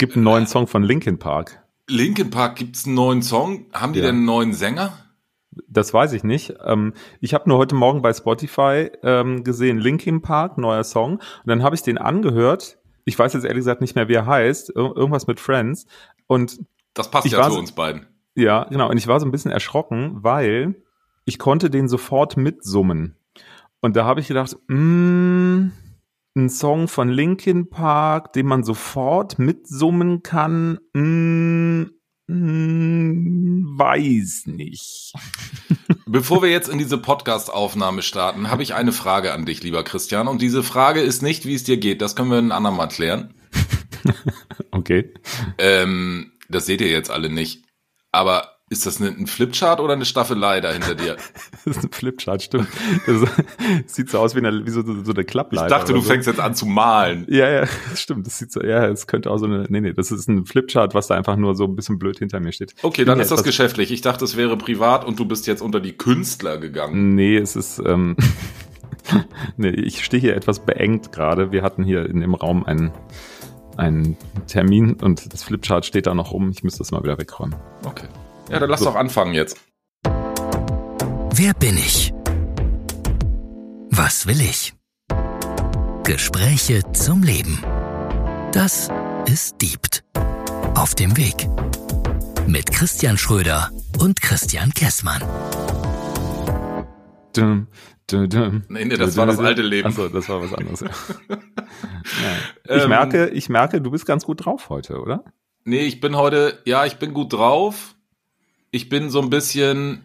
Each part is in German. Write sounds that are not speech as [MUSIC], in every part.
gibt einen neuen Song von Linkin Park. Linkin Park gibt's einen neuen Song. Haben die Ja. denn einen neuen Sänger? Das weiß ich nicht. Ähm, ich habe nur heute Morgen bei Spotify ähm, gesehen, Linkin Park, neuer Song. Und dann habe ich den angehört. Ich weiß jetzt ehrlich gesagt nicht mehr, wie er heißt. Ir irgendwas mit Friends. Und Das passt ja zu uns beiden. ja, genau. Und ich war so ein bisschen erschrocken, weil ich konnte den sofort mitsummen. Und da habe ich gedacht, mh, ein Song von Linkin Park, den man sofort mitsummen kann, mh, mh, weiß nicht. [LAUGHS] Bevor wir jetzt in diese Podcast-Aufnahme starten, habe ich eine Frage an dich, lieber Christian. Und diese Frage ist nicht, wie es dir geht. Das können wir ein andermal klären. [LAUGHS] Okay. Ähm, das seht ihr jetzt alle nicht. Aber ist das ein Flipchart oder eine Staffelei da hinter dir? [LAUGHS] Das ist ein Flipchart, stimmt. Das [LAUGHS] sieht so aus wie, eine, wie so, so eine Ich Klappleiter. dachte, du so. fängst jetzt an zu malen. Ja, ja, das [LAUGHS] stimmt. Das sieht so, ja, es könnte auch so eine, nee, nee, das ist ein Flipchart, was da einfach nur so ein bisschen blöd hinter mir steht. Okay, Ich dann ist das geschäftlich. Ich dachte, es wäre privat und du bist jetzt unter die Künstler gegangen. Nee, es ist, ähm, nee, ich stehe hier etwas beengt gerade. Wir hatten hier in dem Raum einen, einen Termin und das Flipchart steht da noch rum. Ich müsste das mal wieder wegräumen. Okay. Ja, dann lass So. doch anfangen jetzt. Wer bin ich? Was will ich? Gespräche zum Leben. Das ist Diebt. Auf dem Weg. Mit Christian Schröder und Christian Kessmann. Dum, dum, dum. Nee, nee, das war das alte Leben. Achso, das war was anderes. [LAUGHS] ja. Ich Ähm, merke, ich merke, du bist ganz gut drauf heute, oder? Nee, ich bin heute, ja, ich bin gut drauf. Ich bin so ein bisschen,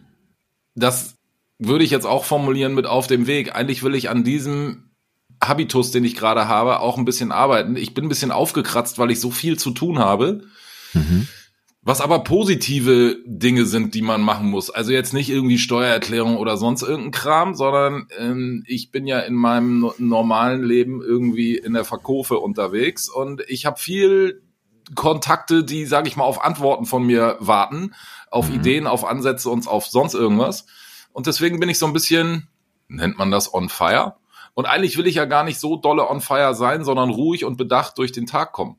das würde ich jetzt auch formulieren mit auf dem Weg. Eigentlich will ich an diesem Habitus, den ich gerade habe, auch ein bisschen arbeiten. Ich bin ein bisschen aufgekratzt, weil ich so viel zu tun habe. Was aber positive Dinge sind, die man machen muss. Also jetzt nicht irgendwie Steuererklärung oder sonst irgendein Kram, sondern ähm, ich bin ja in meinem no normalen Leben irgendwie in der Verkofe unterwegs und ich habe viel Kontakte, die, sage ich mal, auf Antworten von mir warten, auf Mhm. Ideen, auf Ansätze und auf sonst irgendwas. Und deswegen bin ich so ein bisschen, nennt man das on fire? Und eigentlich will ich ja gar nicht so dolle on fire sein, sondern ruhig und bedacht durch den Tag kommen.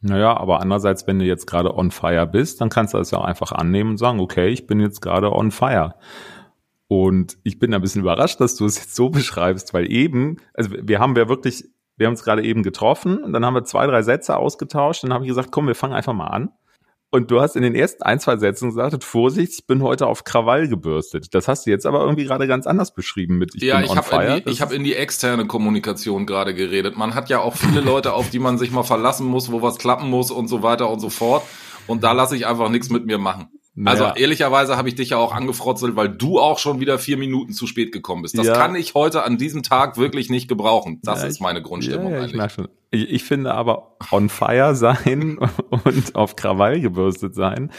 Naja, aber andererseits, wenn du jetzt gerade on fire bist, dann kannst du das ja auch einfach annehmen und sagen, okay, ich bin jetzt gerade on fire. Und ich bin ein bisschen überrascht, dass du es jetzt so beschreibst, weil eben, also wir haben ja wirklich, wir haben uns gerade eben getroffen und dann haben wir zwei, drei Sätze ausgetauscht. Dann habe ich gesagt, komm, wir fangen einfach mal an. Und du hast in den ersten ein, zwei Sätzen gesagt, Vorsicht, ich bin heute auf Krawall gebürstet. Das hast du jetzt aber irgendwie gerade ganz anders beschrieben mit ich ja, bin ich on habe fire. die- ich hab in die externe Kommunikation gerade geredet. Man hat ja auch viele Leute, auf die man sich mal verlassen muss, wo was klappen muss und so weiter und so fort. Und da lasse ich einfach nichts mit mir machen. Naja. Also ehrlicherweise habe ich dich ja auch angefrotzelt, weil du auch schon wieder vier Minuten zu spät gekommen bist. Das Ja. kann ich heute an diesem Tag wirklich nicht gebrauchen. Das Ja, ist meine Grundstimmung ja, ich eigentlich. merke schon. Ich, ich finde aber on fire sein [LAUGHS] und auf Krawall gebürstet sein.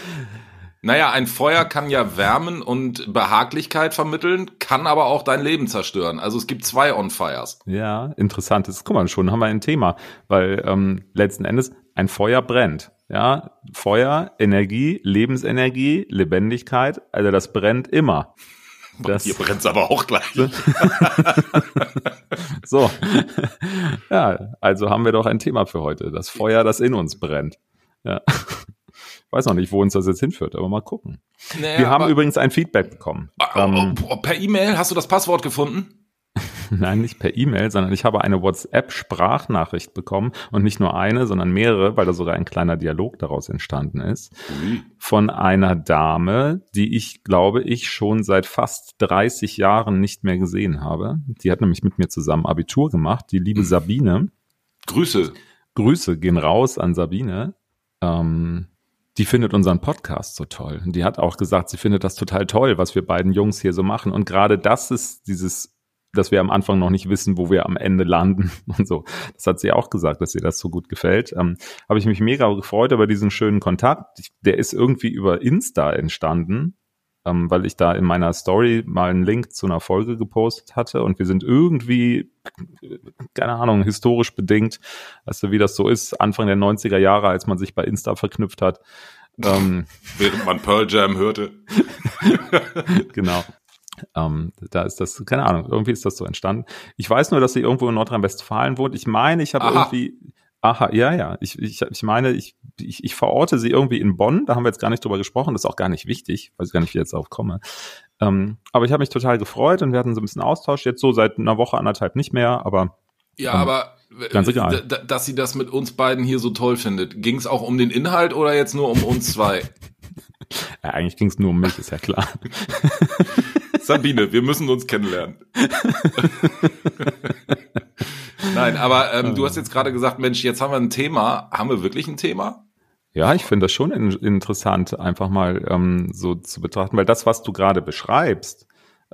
Naja, ein Feuer kann ja Wärmen und Behaglichkeit vermitteln, kann aber auch dein Leben zerstören. Also es gibt zwei On-Fires. Ja, interessantes. Guck mal, schon haben wir ein Thema, weil ähm, letzten Endes ein Feuer brennt. Ja, Feuer, Energie, Lebensenergie, Lebendigkeit, also das brennt immer. Das, Hier brennt's aber auch gleich. [LAUGHS] so. ja, also haben wir doch ein Thema für heute. Das Feuer, das in uns brennt. Ja. Ich weiß noch nicht, wo uns das jetzt hinführt, aber mal gucken. Naja, Wir haben aber- übrigens ein Feedback bekommen. Oh, Ähm, oh, oh, per E-Mail hast du das Passwort gefunden? [LAUGHS] Nein, nicht per E-Mail, sondern ich habe eine WhatsApp-Sprachnachricht bekommen und nicht nur eine, sondern mehrere, weil da sogar ein kleiner Dialog daraus entstanden ist, von einer Dame, die ich glaube ich schon seit fast 30 Jahren nicht mehr gesehen habe. Die hat nämlich mit mir zusammen Abitur gemacht, die liebe Sabine. Grüße. Grüße gehen raus an Sabine. Ähm, die findet unseren Podcast so toll. Und die hat auch gesagt, sie findet das total toll, was wir beiden Jungs hier so machen. Und gerade das ist dieses, dass wir am Anfang noch nicht wissen, wo wir am Ende landen [LAUGHS] und so. Das hat sie auch gesagt, dass ihr das so gut gefällt. Ähm, Habe ich mich mega gefreut über diesen schönen Kontakt. Ich, der ist irgendwie über Insta entstanden, ähm, weil ich da in meiner Story mal einen Link zu einer Folge gepostet hatte und wir sind irgendwie, keine Ahnung, historisch bedingt, weißt du, wie das so ist, Anfang der 90er Jahre, als man sich bei Insta verknüpft hat. Ähm, Während man Pearl Jam hörte. [LAUGHS] genau. Ähm, da ist das, keine Ahnung, irgendwie ist das so entstanden. Ich weiß nur, dass sie irgendwo in Nordrhein-Westfalen wohnt. Ich meine, ich habe irgendwie, Aha, ja, ja. Ich, ich, ich meine, ich, ich, ich verorte sie irgendwie in Bonn. Da haben wir jetzt gar nicht drüber gesprochen. Das ist auch gar nicht wichtig. Weiß gar nicht, wie ich jetzt darauf komme. Ähm, aber ich habe mich total gefreut und wir hatten so ein bisschen Austausch. Jetzt so seit einer Woche, anderthalb nicht mehr, aber. Ja, ähm, aber ganz egal. dass sie das mit uns beiden hier so toll findet. Ging es auch um den Inhalt oder jetzt nur um uns zwei? [LAUGHS] ja, eigentlich ging es nur um mich, ist ja klar. [LAUGHS] Sabine, wir müssen uns kennenlernen. Nein, aber ähm, du hast jetzt gerade gesagt, Mensch, jetzt haben wir ein Thema. Haben wir wirklich ein Thema? Ja, ich finde das schon in, interessant, einfach mal ähm, so zu betrachten, weil das, was du gerade beschreibst,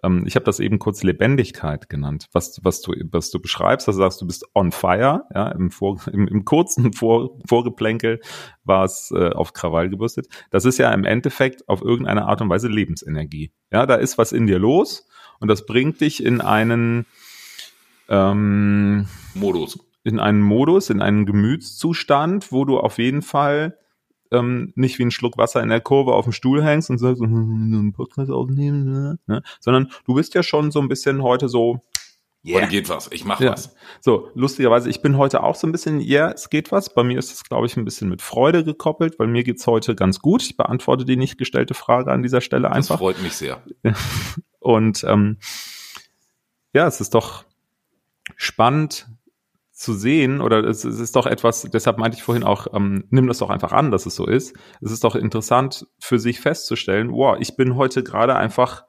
ähm, ich habe das eben kurz Lebendigkeit genannt, was, was, du, was du beschreibst, also sagst, du bist on fire, ja, im, Vor, im, im kurzen Vor, Vorgeplänkel war es äh, auf Krawall gebürstet. Das ist ja im Endeffekt auf irgendeine Art und Weise Lebensenergie. Ja, da ist was in dir los und das bringt dich in einen ähm, Modus. In einen Modus, in einen Gemütszustand, wo du auf jeden Fall ähm, nicht wie ein Schluck Wasser in der Kurve auf dem Stuhl hängst und sagst, hm, einen Podcast aufnehmen, ne? ne? sondern du bist ja schon so ein bisschen heute so, yeah. heute geht was, ich mach ja. was. So, lustigerweise, ich bin heute auch so ein bisschen, ja, yeah, es geht was. Bei mir ist es, glaube ich, ein bisschen mit Freude gekoppelt, weil mir geht's heute ganz gut. Ich beantworte die nicht gestellte Frage an dieser Stelle einfach. Das freut mich sehr. [LAUGHS] und ähm, ja, es ist doch spannend, zu sehen, oder es, es, ist doch etwas, deshalb meinte ich vorhin auch, ähm, nimm das doch einfach an, dass es so ist. Es ist doch interessant für sich festzustellen, wow, ich bin heute gerade einfach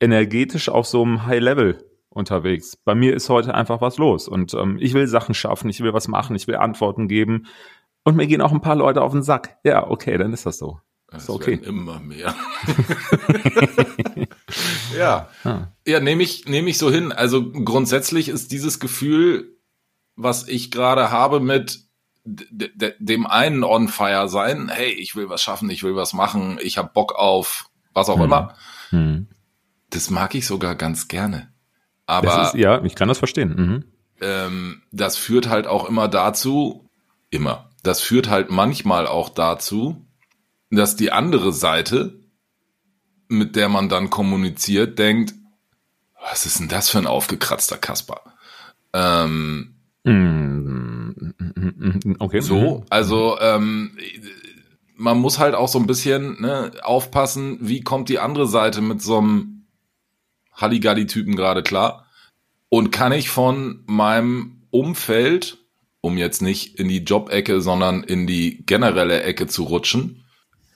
energetisch auf so einem High Level unterwegs. Bei mir ist heute einfach was los und ähm, ich will Sachen schaffen, ich will was machen, ich will Antworten geben und mir gehen auch ein paar Leute auf den Sack. Ja, okay, dann ist das so. Das ist okay. Immer mehr. [LAUGHS] ja. Ah. Ja, nehme ich, nehme ich so hin. Also grundsätzlich ist dieses Gefühl was ich gerade habe mit dem einen on fire sein, hey, ich will was schaffen, ich will was machen, ich habe Bock auf was auch hm. immer. Hm. Das mag ich sogar ganz gerne. Aber ist, ja, ich kann das verstehen. Mhm. Ähm, das führt halt auch immer dazu, immer. Das führt halt manchmal auch dazu, dass die andere Seite, mit der man dann kommuniziert, denkt, was ist denn das für ein aufgekratzter Kasper? Ähm, okay. So, mhm. also ähm, man muss halt auch so ein bisschen ne, aufpassen, wie kommt die andere Seite mit so einem Halligalli-Typen gerade klar. Und kann ich von meinem Umfeld, um jetzt nicht in die Job-Ecke, sondern in die generelle Ecke zu rutschen,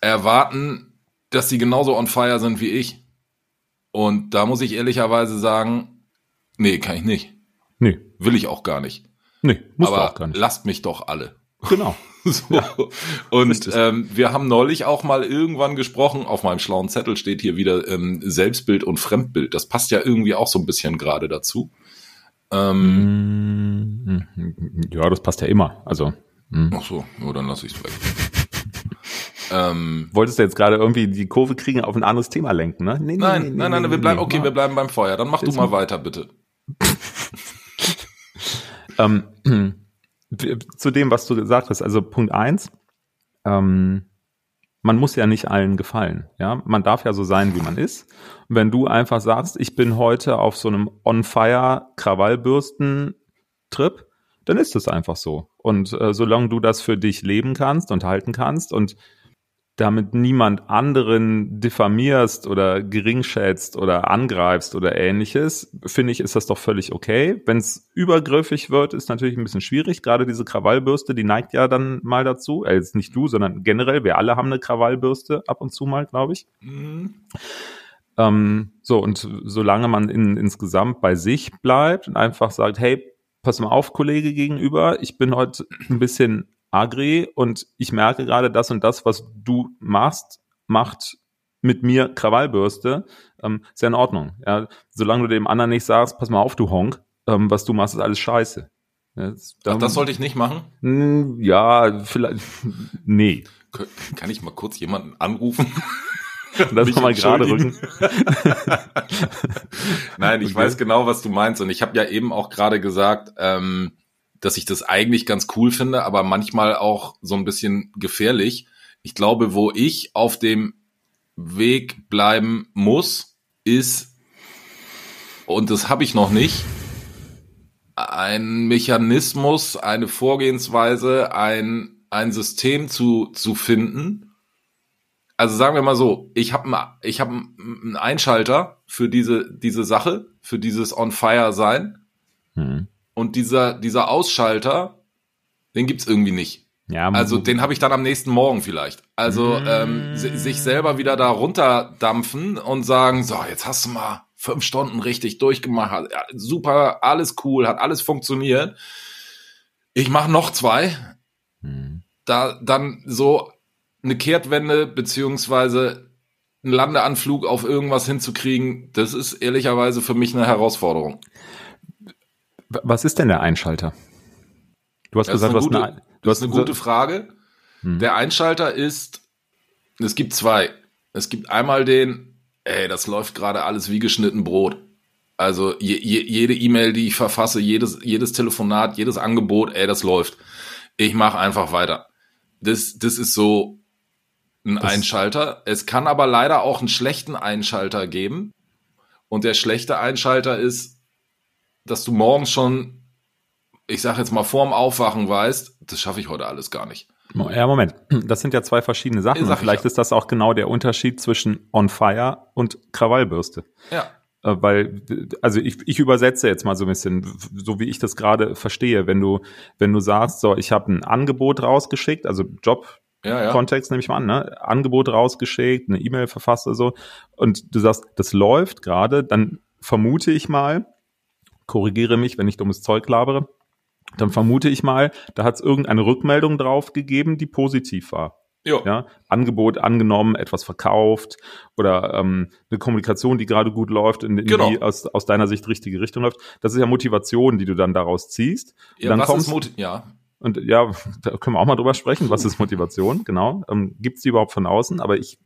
erwarten, dass sie genauso on fire sind wie ich. Und da muss ich ehrlicherweise sagen, nee, kann ich nicht. Nee. Will ich auch gar nicht. Nee, muss aber auch gar nicht. lasst mich doch alle. Genau. [LAUGHS] so. Ja. Und ähm, wir haben neulich auch mal irgendwann gesprochen, auf meinem schlauen Zettel steht hier wieder ähm, Selbstbild und Fremdbild. Das passt ja irgendwie auch so ein bisschen gerade dazu. Ähm, mm, ja, das passt ja immer. Also. Mh. Ach so, nur dann lasse ich es weg. [LAUGHS] ähm, Wolltest du jetzt gerade irgendwie die Kurve kriegen, auf ein anderes Thema lenken, ne? Nee, nee, nein, nee, nein, nein, nein, wir bleiben, okay, wir bleiben beim Feuer. Dann mach du mal weiter, bitte. Ähm, [CLEARS THROAT] zu dem, was du gesagt hast, also Punkt eins, ähm, man muss ja nicht allen gefallen, ja. Man darf ja so sein, wie man ist. Und wenn du einfach sagst, ich bin heute auf so einem On-Fire Krawallbürsten-Trip, dann ist es einfach so. Und äh, solange du das für dich leben kannst und halten kannst und damit niemand anderen diffamierst oder geringschätzt oder angreifst oder ähnliches, finde ich, ist das doch völlig okay. Wenn es übergriffig wird, ist natürlich ein bisschen schwierig. Gerade diese Krawallbürste, die neigt ja dann mal dazu. Äh, jetzt nicht du, sondern generell, wir alle haben eine Krawallbürste ab und zu mal, glaube ich. Mhm. Ähm, so, und solange man in, insgesamt bei sich bleibt und einfach sagt, hey, pass mal auf, Kollege gegenüber, ich bin heute ein bisschen agri und ich merke gerade das und das, was du machst, macht mit mir Krawallbürste, ähm, ist ja in Ordnung. Ja, solange du dem anderen nicht sagst, pass mal auf, du Honk, ähm, was du machst, ist alles scheiße. Ja, das, Ach, das sollte ich nicht machen? Hm, ja, vielleicht, [LAUGHS] nee. Kann ich mal kurz jemanden anrufen? [LAUGHS] das mal gerade rücken. [LAUGHS] Nein, ich okay. weiß genau, was du meinst. Und ich habe ja eben auch gerade gesagt, ähm, dass ich das eigentlich ganz cool finde, aber manchmal auch so ein bisschen gefährlich. Ich glaube, wo ich auf dem Weg bleiben muss, ist, und das habe ich noch nicht, ein Mechanismus, eine Vorgehensweise, ein, ein System zu, zu finden. Also sagen wir mal so, ich habe ich hab einen Einschalter für diese, diese Sache, für dieses On-Fire-Sein. Hm. Und dieser, dieser Ausschalter, den gibt's irgendwie nicht. Ja, also den habe ich dann am nächsten Morgen vielleicht. Also mm. ähm, sich selber wieder da runterdampfen und sagen, so, jetzt hast du mal fünf Stunden richtig durchgemacht, ja, super, alles cool, hat alles funktioniert. Ich mache noch zwei. Mm. Da dann so eine Kehrtwende beziehungsweise einen Landeanflug auf irgendwas hinzukriegen, das ist ehrlicherweise für mich eine Herausforderung. Was ist denn der Einschalter? Du hast das gesagt, was eine, Du das ist eine gute Frage. Hm. Der Einschalter ist, es gibt zwei. Es gibt einmal den, ey, das läuft gerade alles wie geschnitten Brot. Also je, je, jede E-Mail, die ich verfasse, jedes, jedes Telefonat, jedes Angebot, ey, das läuft. Ich mache einfach weiter. Das, das ist so ein das Einschalter. Es kann aber leider auch einen schlechten Einschalter geben. Und der schlechte Einschalter ist, dass du morgens schon ich sag jetzt mal vorm Aufwachen weißt, das schaffe ich heute alles gar nicht. Ja, Moment. Das sind ja zwei verschiedene Sachen. Vielleicht ist das auch genau der Unterschied zwischen On Fire und Krawallbürste. Ja. Äh, weil, also ich, ich übersetze jetzt mal so ein bisschen, so wie ich das gerade verstehe, wenn du, wenn du sagst, so, ich habe ein Angebot rausgeschickt, also Job, ja, ja. Kontext nehme ich mal an, ne? Angebot rausgeschickt, eine E-Mail verfasst oder so, und du sagst, das läuft gerade, dann vermute ich mal, korrigiere mich, wenn ich dummes Zeug labere, dann vermute ich mal, da hat es irgendeine Rückmeldung drauf gegeben, die positiv war. Jo. Ja, Angebot angenommen, etwas verkauft oder ähm, eine Kommunikation, die gerade gut läuft, in, in genau. die aus, aus deiner Sicht richtige Richtung läuft. Das ist ja Motivation, die du dann daraus ziehst. Ja, dann was kommst, ja. Und ja, [LAUGHS] da können wir auch mal drüber sprechen, was ist Motivation, genau. Ähm, Gibt es die überhaupt von außen? Aber ich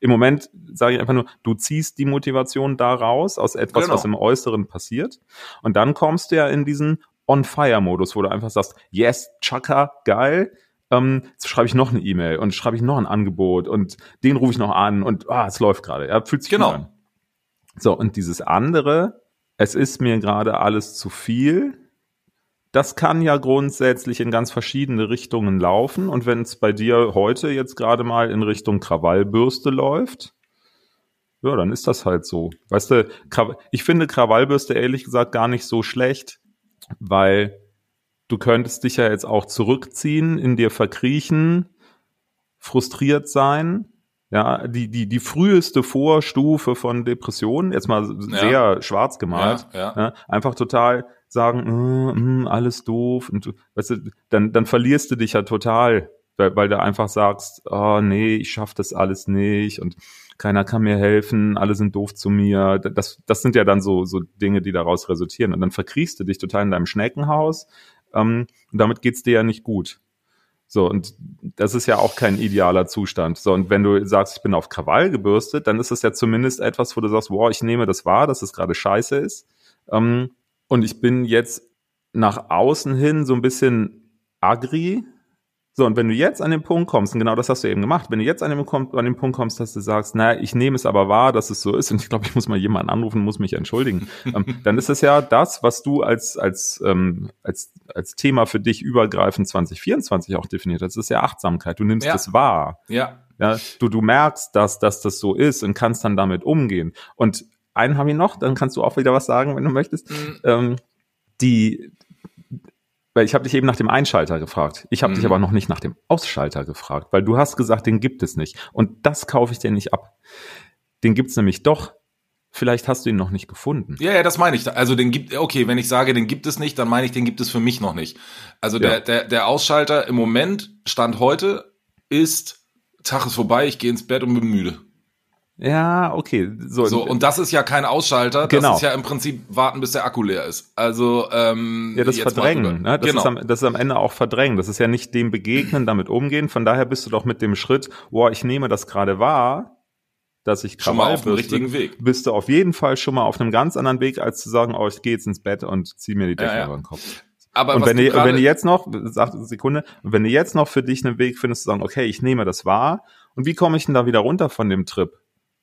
im Moment sage ich einfach nur, du ziehst die Motivation daraus aus etwas, genau. was im Äußeren passiert. Und dann kommst du ja in diesen On-Fire-Modus, wo du einfach sagst, yes, Chaka, geil, ähm, schreibe ich noch eine E-Mail und schreibe ich noch ein Angebot und den rufe ich noch an und ah, es läuft gerade. Ja, fühlt sich genau. an. So, und dieses andere, es ist mir gerade alles zu viel. Das kann ja grundsätzlich in ganz verschiedene Richtungen laufen. Und wenn es bei dir heute jetzt gerade mal in Richtung Krawallbürste läuft, ja, dann ist das halt so. Weißt du, ich finde Krawallbürste ehrlich gesagt gar nicht so schlecht weil du könntest dich ja jetzt auch zurückziehen, in dir verkriechen, frustriert sein. Ja, die, die, die früheste Vorstufe von Depressionen, jetzt mal ja. sehr schwarz gemalt, ja, ja. ja einfach total sagen, mm, mm, alles doof, und du, weißt du, dann, dann verlierst du dich ja total, weil, weil du einfach sagst, oh nee, ich schaff das alles nicht und keiner kann mir helfen, alle sind doof zu mir. Das, das sind ja dann so, so Dinge, die daraus resultieren. Und dann verkriechst du dich total in deinem Schneckenhaus. Ähm, und damit geht's dir ja nicht gut. So, und das ist ja auch kein idealer Zustand. So, und wenn du sagst, ich bin auf Krawall gebürstet, dann ist es ja zumindest etwas, wo du sagst, wow, ich nehme das wahr, dass es gerade scheiße ist. Ähm, und ich bin jetzt nach außen hin so ein bisschen agri, so, und wenn du jetzt an den Punkt kommst, und genau das hast du eben gemacht, wenn du jetzt an den, an den Punkt kommst, dass du sagst, naja, ich nehme es aber wahr, dass es so ist, und ich glaube, ich muss mal jemanden anrufen, muss mich entschuldigen, [LAUGHS] ähm, dann ist es ja das, was du als, als, ähm, als, als Thema für dich übergreifend 2024 auch definiert hast, das ist ja Achtsamkeit. Du nimmst ja. es wahr. Ja. Ja, du, du merkst, dass, dass das so ist und kannst dann damit umgehen. Und einen habe ich noch, dann kannst du auch wieder was sagen, wenn du möchtest. Mhm. Ähm, die, weil ich habe dich eben nach dem Einschalter gefragt. Ich habe mhm. dich aber noch nicht nach dem Ausschalter gefragt, weil du hast gesagt, den gibt es nicht. Und das kaufe ich dir nicht ab. Den gibt's nämlich doch. Vielleicht hast du ihn noch nicht gefunden. Ja, ja, das meine ich. Also den gibt, okay, wenn ich sage, den gibt es nicht, dann meine ich, den gibt es für mich noch nicht. Also ja. der, der, der Ausschalter im Moment, Stand heute, ist, Tag ist vorbei, ich gehe ins Bett und bin müde. Ja, okay. So, so und das ist ja kein Ausschalter, genau. das ist ja im Prinzip warten, bis der Akku leer ist. Also ähm, ja, das Verdrängen, ne? das, genau. ist am, das ist am Ende auch Verdrängen. Das ist ja nicht dem begegnen, damit umgehen. Von daher bist du doch mit dem Schritt, boah, ich nehme das gerade wahr, dass ich schon mal auf dem richtigen Weg. Bist du auf jeden Fall schon mal auf einem ganz anderen Weg, als zu sagen, oh, ich gehe jetzt ins Bett und zieh mir die Decke ja, ja. über den Kopf. Aber und wenn du, wenn du jetzt noch, sag Sekunde, wenn du jetzt noch für dich einen Weg findest, zu sagen, okay, ich nehme das wahr, und wie komme ich denn da wieder runter von dem Trip?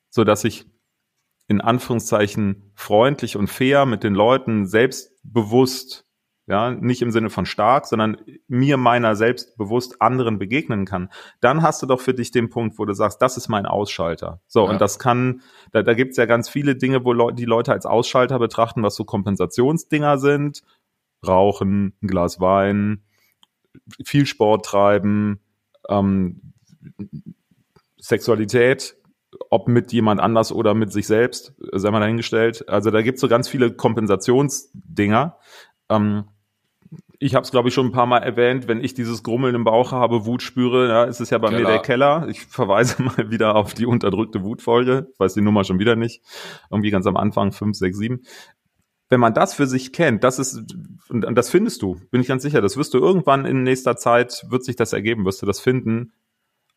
So dass ich in Anführungszeichen freundlich und fair mit den Leuten selbstbewusst ja, nicht im Sinne von stark, sondern mir meiner selbst bewusst anderen begegnen kann, dann hast du doch für dich den Punkt, wo du sagst, das ist mein Ausschalter. So, ja. und das kann, da, da gibt es ja ganz viele Dinge, wo Le die Leute als Ausschalter betrachten, was so Kompensationsdinger sind. Rauchen, ein Glas Wein, viel Sport treiben, ähm, Sexualität, ob mit jemand anders oder mit sich selbst, sei mal dahingestellt. Also da gibt's so ganz viele Kompensationsdinger. Ähm, ich habe es, glaube ich, schon ein paar Mal erwähnt, wenn ich dieses Grummeln im Bauch habe, Wut spüre, ja, ist es ja bei Keller. mir der Keller. Ich verweise [LAUGHS] mal wieder auf die unterdrückte Wutfolge. Ich weiß die Nummer schon wieder nicht. Irgendwie ganz am Anfang, fünf, sechs, sieben. Wenn man das für sich kennt, das ist, und das findest du, bin ich ganz sicher, das wirst du irgendwann in nächster Zeit, wird sich das ergeben, wirst du das finden.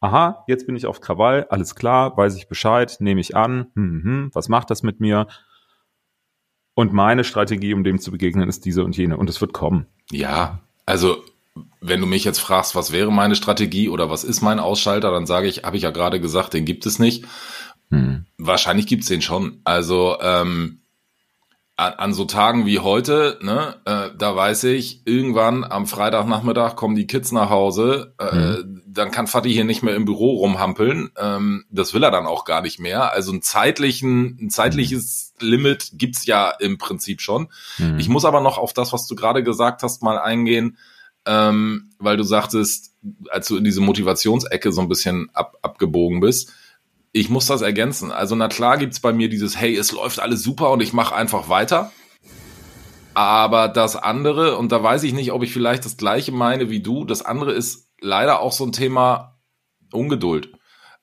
Aha, jetzt bin ich auf Krawall, alles klar, weiß ich Bescheid, nehme ich an, hm, hm, hm was macht das mit mir? Und meine Strategie, um dem zu begegnen, ist diese und jene. Und es wird kommen. Ja, also wenn du mich jetzt fragst, was wäre meine Strategie oder was ist mein Ausschalter, dann sage ich, habe ich ja gerade gesagt, den gibt es nicht. Hm. Wahrscheinlich gibt es den schon. Also ähm, an, an so Tagen wie heute, ne, äh, da weiß ich, irgendwann am Freitagnachmittag kommen die Kids nach Hause, äh, mhm. Dann kann Fatih hier nicht mehr im Büro rumhampeln. Ähm, das will er dann auch gar nicht mehr. Also ein zeitlichen, ein zeitliches. Limit gibt's ja im Prinzip schon. Mhm. Ich muss aber noch auf das, was du gerade gesagt hast, mal eingehen, ähm, weil du sagtest, als du in diese Motivationsecke so ein bisschen ab, abgebogen bist ich muss das ergänzen. Also na klar gibt's bei mir dieses, hey, es läuft alles super und ich mache einfach weiter. Aber das andere, und da weiß ich nicht, ob ich vielleicht das gleiche meine wie du, das andere ist leider auch so ein Thema Ungeduld.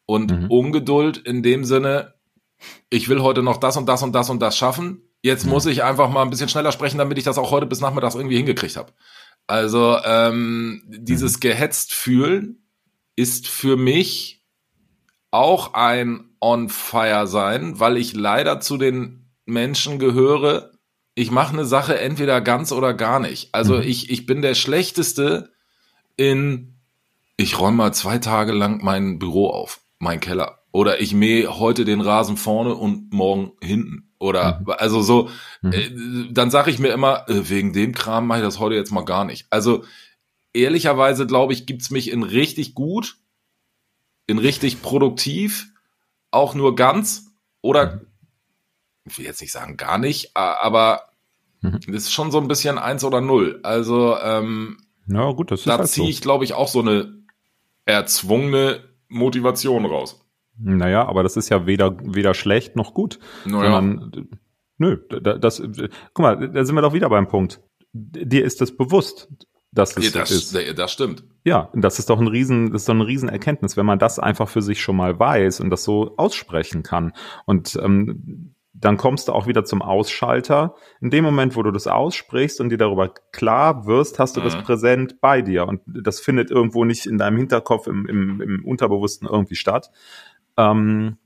Und mhm. Ungeduld in dem Sinne, ich will heute noch das und das und das und das schaffen. Jetzt mhm. muss ich einfach mal ein bisschen schneller sprechen, damit ich das auch heute bis nachmittags irgendwie hingekriegt habe. Also ähm, dieses mhm. gehetzt fühlen ist für mich auch ein On Fire sein, weil ich leider zu den Menschen gehöre, ich mache eine Sache entweder ganz oder gar nicht. Also mhm. ich, ich bin der Schlechteste in, ich räume mal zwei Tage lang mein Büro auf, mein Keller. Oder ich mähe heute den Rasen vorne und morgen hinten. Oder mhm. also so, mhm. äh, dann sage ich mir immer, äh, wegen dem Kram mache ich das heute jetzt mal gar nicht. Also ehrlicherweise glaube ich, gibt's mich in richtig gut in richtig produktiv, auch nur ganz oder mhm. ich will jetzt nicht sagen gar nicht, aber mhm. das ist schon so ein bisschen eins oder null. Also ähm, ja, gut, das ist da halt ziehe ich, glaube ich, auch so eine erzwungene Motivation raus. Naja, aber das ist ja weder, weder schlecht noch gut. Naja. Sondern, nö, das, guck mal, da sind wir doch wieder beim Punkt. Dir ist das bewusst dass es ja, das, ist. Das stimmt. Ja, das ist doch ein riesen, das ist doch eine riesen Erkenntnis, wenn man das einfach für sich schon mal weiß und das so aussprechen kann. Und ähm, dann kommst du auch wieder zum Ausschalter. In dem Moment, wo du das aussprichst und dir darüber klar wirst, hast du mhm. das präsent bei dir. Und das findet irgendwo nicht in deinem Hinterkopf, im, im, im Unterbewussten irgendwie statt. Ähm,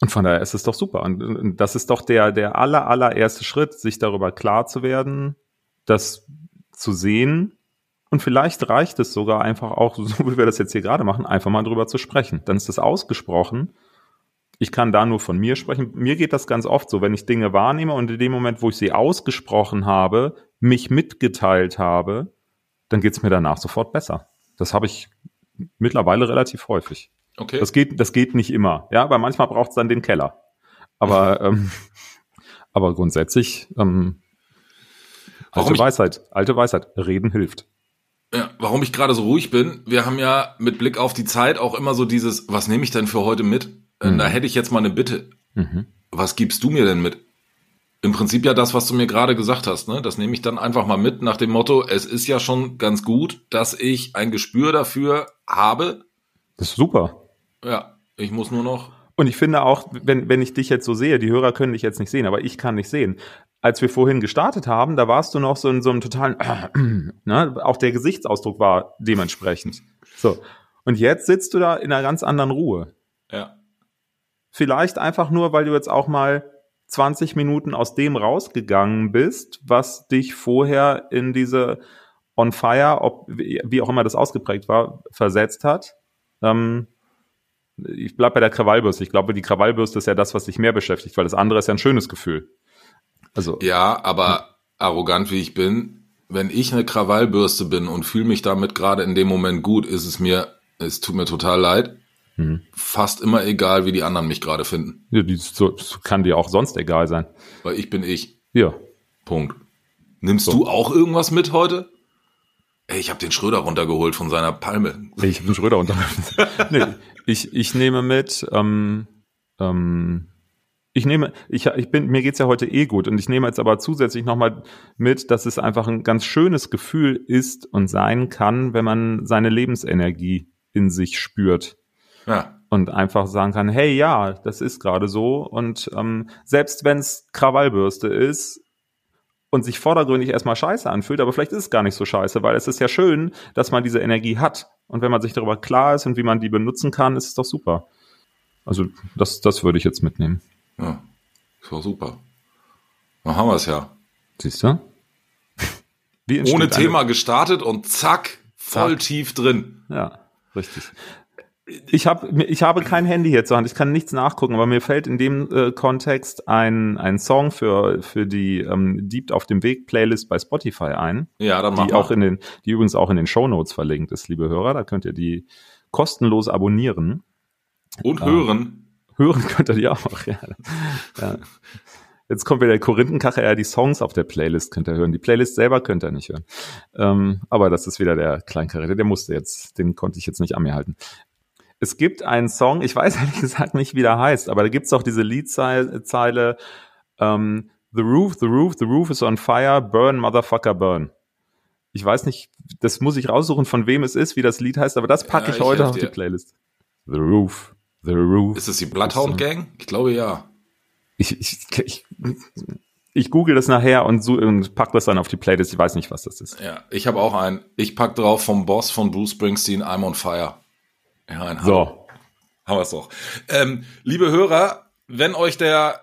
und von daher ist es doch super. Und, und das ist doch der, der aller, allererste Schritt, sich darüber klar zu werden, das zu sehen und vielleicht reicht es sogar einfach auch, [LAUGHS] so wie wir das jetzt hier gerade machen, einfach mal drüber zu sprechen. Dann ist das ausgesprochen. Ich kann da nur von mir sprechen. Mir geht das ganz oft so, wenn ich Dinge wahrnehme und in dem Moment, wo ich sie ausgesprochen habe, mich mitgeteilt habe, dann geht es mir danach sofort besser. Das habe ich mittlerweile relativ häufig. Okay. Das geht, das geht nicht immer. Ja, weil manchmal braucht es dann den Keller. Aber, [LAUGHS] ähm, aber grundsätzlich, ähm, alte Weisheit, alte Weisheit, reden hilft. Ja, warum ich gerade so ruhig bin, wir haben ja mit Blick auf die Zeit auch immer so dieses, was nehme ich denn für heute mit? Äh, mhm. Da hätte ich jetzt mal eine Bitte. Mhm. Was gibst du mir denn mit? Im Prinzip ja das, was du mir gerade gesagt hast, ne? Das nehme ich dann einfach mal mit nach dem Motto, es ist ja schon ganz gut, dass ich ein Gespür dafür habe. Das ist super. Ja, ich muss nur noch und ich finde auch, wenn, wenn ich dich jetzt so sehe, die Hörer können dich jetzt nicht sehen, aber ich kann dich sehen als wir vorhin gestartet haben, da warst du noch so in so einem totalen, äh, [CLEARS THROAT] ne? auch der Gesichtsausdruck war dementsprechend. So. Und jetzt sitzt du da in einer ganz anderen Ruhe. Ja. Vielleicht einfach nur, weil du jetzt auch mal 20 Minuten aus dem rausgegangen bist, was dich vorher in diese On Fire, ob, wie auch immer das ausgeprägt war, versetzt hat. Ähm, ich bleib bei der Krawallbürste. Ich glaube, die Krawallbürste ist ja das, was dich mehr beschäftigt, weil das andere ist ja ein schönes Gefühl. Also ja, aber arrogant wie ich bin, wenn ich eine Krawallbürste bin und fühle mich damit gerade in dem Moment gut, ist es mir, es tut mir total leid, Hm. fast immer egal, wie die anderen mich gerade finden. Ja, die, so, kann dir auch sonst egal sein. Weil ich bin ich. Ja. Punkt. Nimmst du auch irgendwas mit heute? Ey, ich habe den Schröder runtergeholt von seiner Palme. Ich bin Schröder unter. [LAUGHS] nee, ich, ich nehme mit, ähm, ähm, ich nehme, ich, ich bin, mir geht's ja heute eh gut und ich nehme jetzt aber zusätzlich nochmal mit, dass es einfach ein ganz schönes Gefühl ist und sein kann, wenn man seine Lebensenergie in sich spürt Ja. und einfach sagen kann, hey, ja, das ist gerade so und ähm, selbst wenn es Krawallbürste ist und sich vordergründig erstmal scheiße anfühlt, aber vielleicht ist es gar nicht so scheiße, weil es ist ja schön, dass man diese Energie hat und wenn man sich darüber klar ist und wie man die benutzen kann, ist es doch super. Also das, das würde ich jetzt mitnehmen. Ja. Ist doch super. Dann haben wir es ja. Siehst du? [LAUGHS] Ohne Thema gestartet und zack, voll Zack. tief drin. Ja, richtig. Ich habe ich habe kein Handy hier zur Hand, ich kann nichts nachgucken, aber mir fällt in dem äh, Kontext ein, ein Song für, für die ähm, Deep auf dem Weg Playlist bei Spotify ein, Ja, dann machen die auch in den, die übrigens auch in den Show Notes verlinkt ist, liebe Hörer. Da könnt ihr die kostenlos abonnieren. und hören. Hören könnt ihr die auch, [LAUGHS] ja. ja. Jetzt kommt wieder der Korinthenkacher, ja, die Songs auf der Playlist könnt ihr hören. Die Playlist selber könnt ihr nicht hören. Ähm, aber das ist wieder der Kleinkarette, der musste jetzt, den konnte ich jetzt nicht an mir halten. Es gibt einen Song, ich weiß [LAUGHS] ehrlich gesagt nicht, wie der heißt, aber da gibt's auch diese Liedzeile, ähm, The roof, the roof, the roof is on fire, burn, motherfucker, burn. Ich weiß nicht, das muss ich raussuchen, von wem es ist, wie das Lied heißt, aber das packe Ja, ich heute auf die. Playlist. The roof, the roof. Ist es die Bloodhound Gang? Ich glaube ja. Ich, ich, ich, ich google das nachher und, so, und pack das dann auf die Playlist. Ich weiß nicht, was das ist. Ja, ich habe auch einen. Ich pack drauf vom Boss von Bruce Springsteen, I'm on Fire. Ja, Hammer. So, Haben wir es doch. Ähm, liebe Hörer, wenn euch der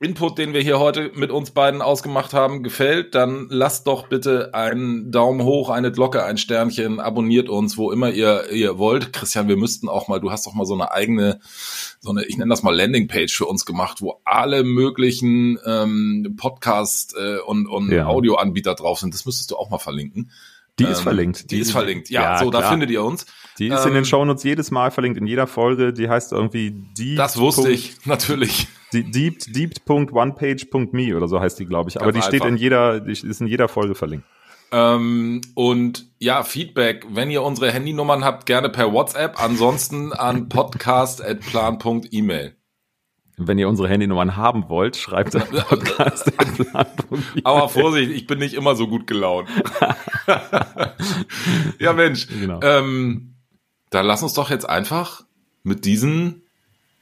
Input, den wir hier heute mit uns beiden ausgemacht haben, gefällt, dann lasst doch bitte einen Daumen hoch, eine Glocke, ein Sternchen, abonniert uns, wo immer ihr, ihr wollt. Christian, wir müssten auch mal, du hast doch mal so eine eigene, so eine, ich nenne das mal Landingpage für uns gemacht, wo alle möglichen ähm, Podcast äh, und, und Ja. Audioanbieter drauf sind. Das müsstest du auch mal verlinken. die ist Ähm, verlinkt. Die, ist verlinkt. Ja, so, da klar. findet ihr uns. Die ist in ähm, den Shownotes jedes Mal verlinkt, in jeder Folge. Die heißt irgendwie deep. Das wusste ich, [LAUGHS] natürlich. Deep, deep.onepage.me oder so heißt die, glaube ich. Aber Ganz die steht einfach. in jeder, die ist in jeder Folge verlinkt. Ähm, und ja, Feedback, wenn ihr unsere Handynummern habt, gerne per WhatsApp, ansonsten an [LAUGHS] podcast.plan.email. Wenn ihr unsere Handynummern haben wollt, schreibt an [LAUGHS] podcast.plan.me. Aber Vorsicht, ich bin nicht immer so gut gelaunt. ja, Mensch. Genau. Ähm, dann lass uns doch jetzt einfach mit diesen,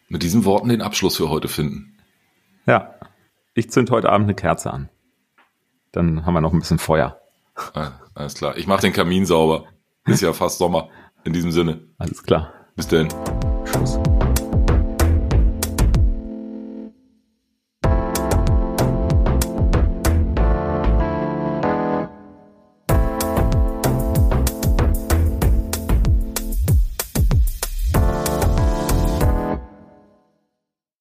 mit diesen Worten den Abschluss für heute finden. Ja. Ich zünd heute Abend eine Kerze an. Dann haben wir noch ein bisschen Feuer. Ah, alles klar. Ich mache den Kamin sauber. Ist ja fast Sommer. In diesem Sinne. Alles klar. Bis denn. Tschüss.